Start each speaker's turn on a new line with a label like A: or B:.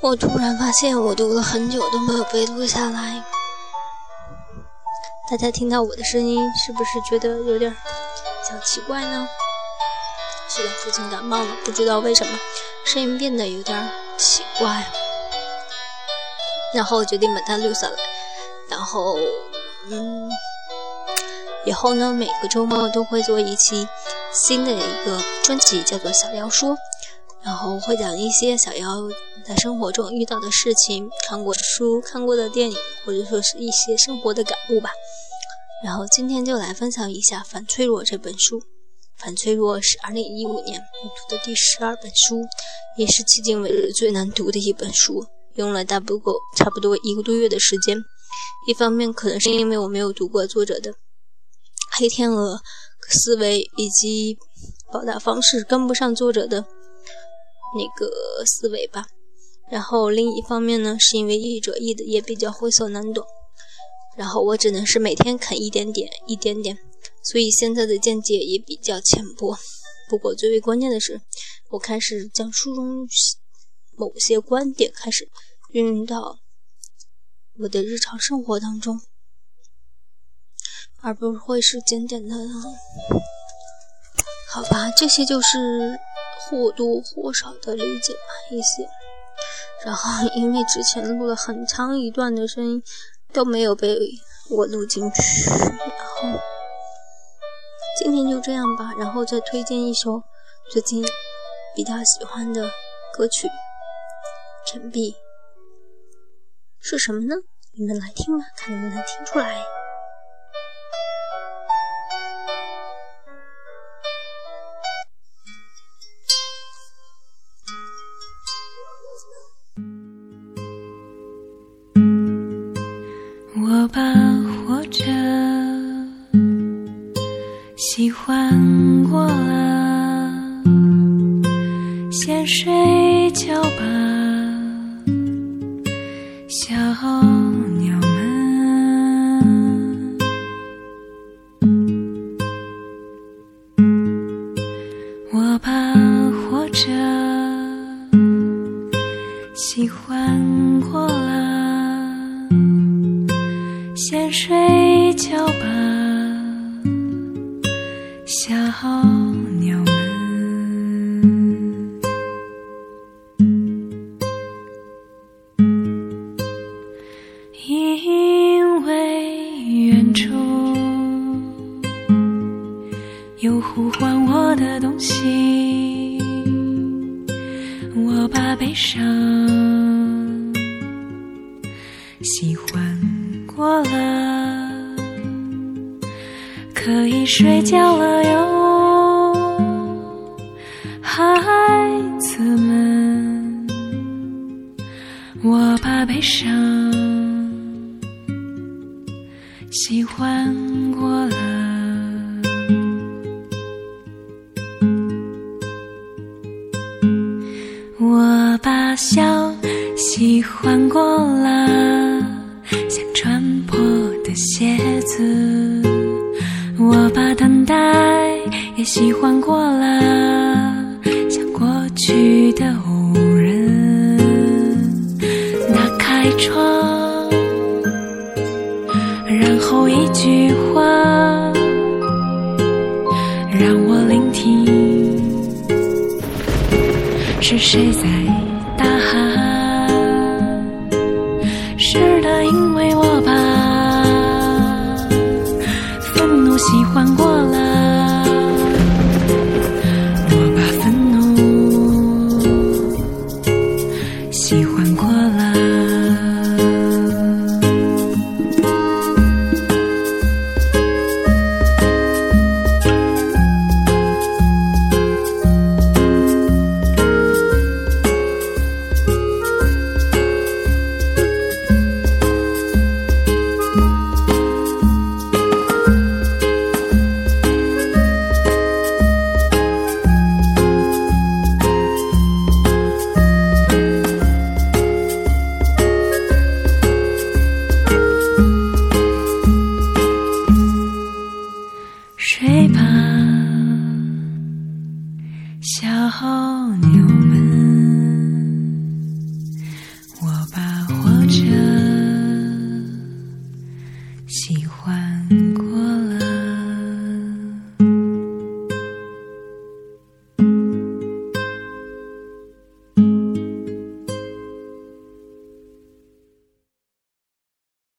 A: 我突然发现，我读了很久都没有被录下来。大家听到我的声音，是不是觉得有点小奇怪呢？是的，父亲感冒了，不知道为什么声音变得有点奇怪。然后决定把它录下来。然后，嗯，以后呢，每个周末都会做一期新的一个专辑，叫做《小妖说》。然后会讲一些小妖在生活中遇到的事情、看过的书、看过的电影，或者说是一些生活的感悟吧。然后今天就来分享一下《反脆弱》这本书。《反脆弱》是2015年我读的第十二本书，也是迄今为止最难读的一本书，用了大不够差不多一个多月的时间。一方面可能是因为我没有读过作者的《黑天鹅》思维以及表达方式跟不上作者的。那个思维吧，然后另一方面呢，是因为译者译的也比较晦涩难懂，然后我只能是每天啃一点点，一点点，所以现在的见解也比较浅薄。不过最为关键的是，我开始将书中某些观点开始运用到我的日常生活当中，而不会是简简单单。好吧，这些就是。或多或少的理解吧一些，然后因为之前录了很长一段的声音都没有被我录进去，然后今天就这样吧，然后再推荐一首最近比较喜欢的歌曲《陈碧》是什么呢？你们来听吧，看能不能听出来。
B: 小喜欢过了。可以睡觉了哟，孩子们，我把悲伤喜欢喜欢过了，像过去的无人。打开窗，然后一句话让我聆听，是谁在